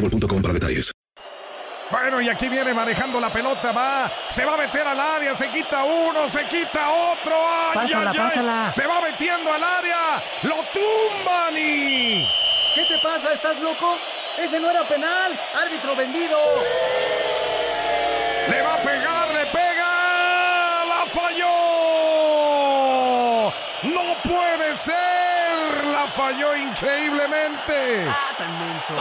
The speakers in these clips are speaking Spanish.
boostmobile.com para detalles. Bueno, y aquí viene manejando la pelota, va, se va a meter al área, se quita uno, se quita otro, ¡ay, Pásala, ay, ay! pásala. se va metiendo al área, lo tumban y... ¿Qué te pasa? ¿Estás loco? Ese no era penal. Árbitro vendido. Le va a pegar, le pega, la falló. No puede ser, la falló increíblemente. Ah, tan menso.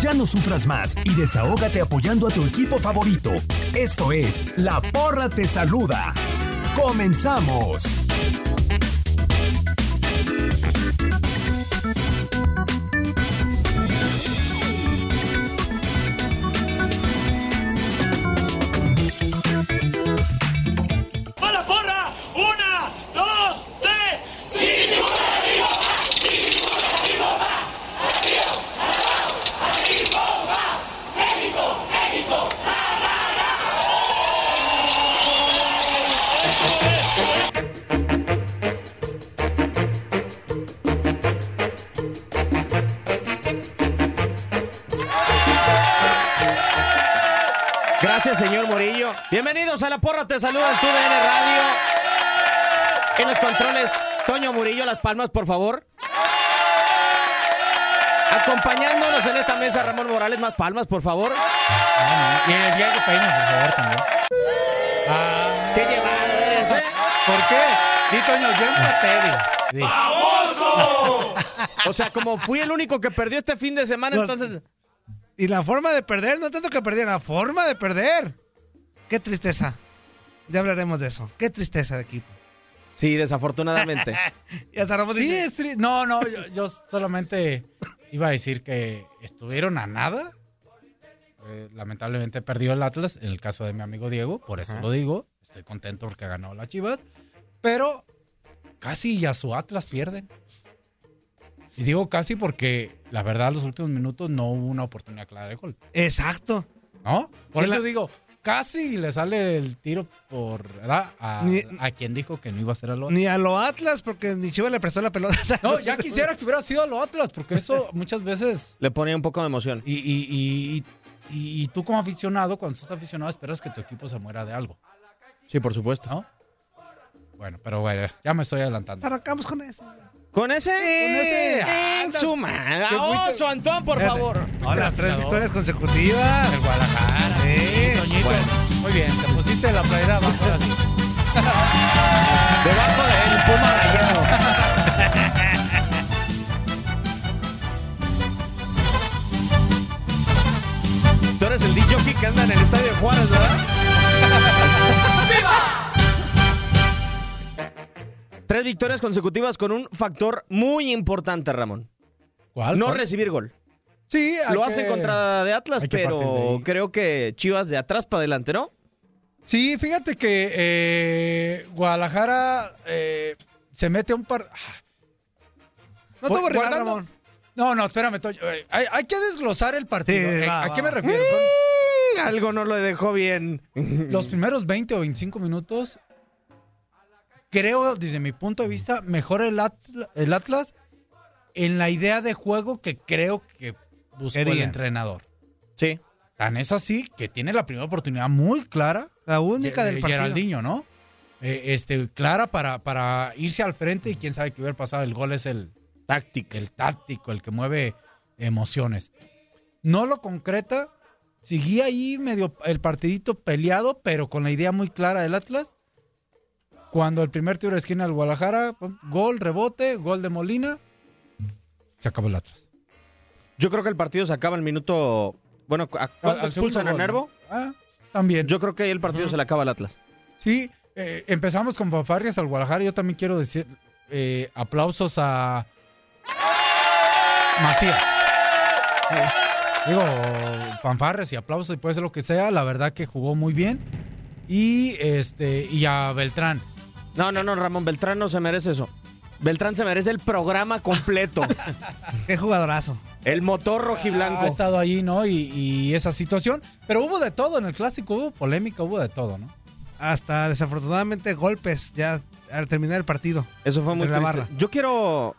Ya no sufras más y desahógate apoyando a tu equipo favorito. Esto es La Porra Te Saluda. ¡Comenzamos! Gracias, señor Murillo. Bienvenidos a La Porra, te saluda el TUDN Radio. En los controles, Toño Murillo, las palmas, por favor. Acompañándonos en esta mesa, Ramón Morales, más palmas, por favor. Y el Diego Peña, por favor, también. ¿Qué llevado eres, eh? ¿Por qué? Sí, Toño, yo empaté. di. Sí. O sea, como fui el único que perdió este fin de semana, entonces... Y la forma de perder, no tanto que perdieron, la forma de perder. Qué tristeza. Ya hablaremos de eso. Qué tristeza de equipo. Sí, desafortunadamente. Y hasta Ramón Sí, es tri- No, no, yo, yo solamente iba a decir que estuvieron a nada. Eh, lamentablemente perdió el Atlas, en el caso de mi amigo Diego, por eso Ajá. lo digo. Estoy contento porque ganó la Chivas. Pero casi ya su Atlas pierden. Y digo casi porque la verdad, los últimos minutos no hubo una oportunidad clara de gol. exacto. ¿No? Por Y eso la- digo, casi le sale el tiro por ¿verdad? A, Ni- a quien dijo que no iba a ser a lo Ni a lo Atlas, porque ni Chivas le prestó la pelota. No, ya quisiera que hubiera sido a lo Atlas, porque eso muchas veces. Le ponía un poco de emoción. Y, y, y, y- y tú, como aficionado, cuando estás aficionado, esperas que tu equipo se muera de algo, Sí, por supuesto. ¿no? Bueno, pero bueno, ya me estoy adelantando. Arrancamos con eso. ¿Con ese? Con ese. En su madre. Oso, Antón, por favor. No, las tres victorias consecutivas. El Guadalajara. Sí. Toñito. Muy bien, te pusiste la playera abajo ahora sí. Debajo del Puma victorias consecutivas con un factor muy importante, Ramón. ¿Cuál? No ¿Cuál? recibir gol. Sí, Lo que- hacen contra de Atlas, de pero creo que Chivas de atrás para adelante, ¿no? Sí, fíjate que eh, Guadalajara eh, se mete a un par. No te voy a Ramón. No, no, espérame, Toño. Eh, Hay, hay que desglosar el partido. Sí, va, ¿A va. qué me refiero? Mm, Algo no lo dejó bien. Son los primeros 20 o 25 minutos. Creo, desde mi punto de vista, mejor el, Atl- el Atlas en la idea de juego que creo que buscó el entrenador. Sí. Tan es así que tiene la primera oportunidad muy clara. La única de- del de partido. Geraldinho, ¿no? Eh, este, clara para, para irse al frente y quién sabe qué hubiera pasado. El gol es el táctico, el táctico, el que mueve emociones. No lo concreta. Seguía ahí medio el partidito peleado, pero con la idea muy clara del Atlas. Cuando el primer tiro de esquina del Guadalajara, gol, rebote, gol de Molina, se acabó el Atlas. Yo creo que el partido se acaba el minuto. Bueno, ¿a Al- ¿cuándo expulsan a Nervo? Ah, también. Yo creo que ahí el partido se le acaba al Atlas. Sí, eh, empezamos con fanfarrias al Guadalajara. Yo también quiero decir eh, aplausos a Macías. Eh, digo, fanfarrias y aplausos y puede ser lo que sea. La verdad que jugó muy bien. Y este y a Beltrán. No, no, no, Ramón Beltrán no se merece eso. Beltrán se merece el programa completo. Qué jugadorazo. El motor rojiblanco. Ha estado ahí, ¿no? Y, y esa situación. Pero hubo de todo en el clásico, hubo polémica, hubo de todo, ¿no? Hasta desafortunadamente golpes ya al terminar el partido. Eso fue muy la triste. barra. Yo quiero.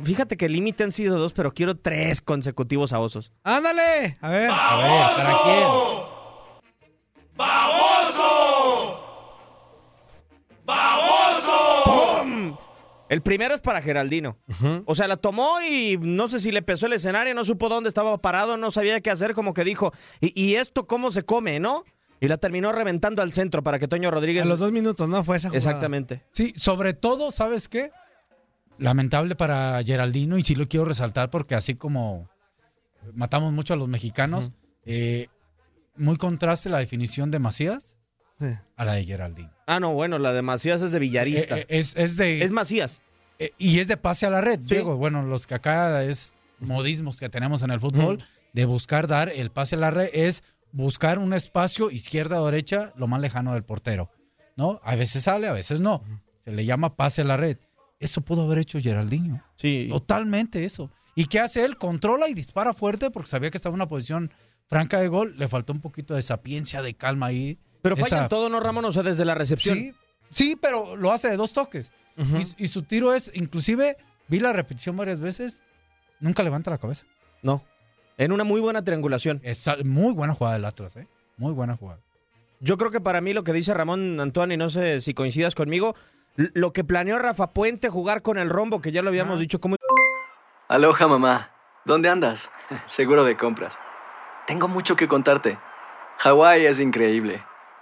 Fíjate que el límite han sido dos, pero quiero tres consecutivos a osos. ¡Ándale! A ver. A ver, ¿para quién? ¡Baboso! El primero es para Geraldino. O sea, la tomó y no sé si le pesó el escenario, no supo dónde estaba parado, no sabía qué hacer, como que dijo, ¿y, y esto cómo se come, no? Y la terminó reventando al centro para que Toño Rodríguez. A los dos minutos, ¿no? Fue esa jugada. Exactamente. Sí, sobre todo, ¿sabes qué? Lamentable para Geraldino y sí lo quiero resaltar porque así como matamos mucho a los mexicanos, eh, muy contraste la definición de Macías Sí. a la de Geraldino. Ah, no, bueno, la de Macías es de Villarista. Eh, eh, es, es de... es Macías. eh, y es de pase a la red, Diego. Bueno, los que acá es modismos que tenemos en el fútbol, de buscar dar el pase a la red es buscar un espacio izquierda o derecha lo más lejano del portero. ¿No? A veces sale, a veces no. Se le llama pase a la red. Eso pudo haber hecho Geraldinho. Sí. Totalmente eso. ¿Y qué hace él? Controla y dispara fuerte porque sabía que estaba en una posición franca de gol. Le faltó un poquito de sapiencia, de calma ahí. Pero falla Esa- en todo, ¿no, Ramón? O sea, desde la recepción. Sí, sí, pero lo hace de dos toques. y, y su tiro es, inclusive, vi la repetición varias veces, nunca levanta la cabeza. No. En una muy buena triangulación. Es muy buena jugada del Atlas, ¿eh? Muy buena jugada. Yo creo que para mí lo que dice Ramón Antoine, y no sé si coincidas conmigo, lo que planeó Rafa Puente jugar con el rombo, que ya lo habíamos dicho, como Aloha mamá, ¿dónde andas? Seguro de compras. Tengo mucho que contarte. Hawái es increíble.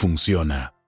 funciona.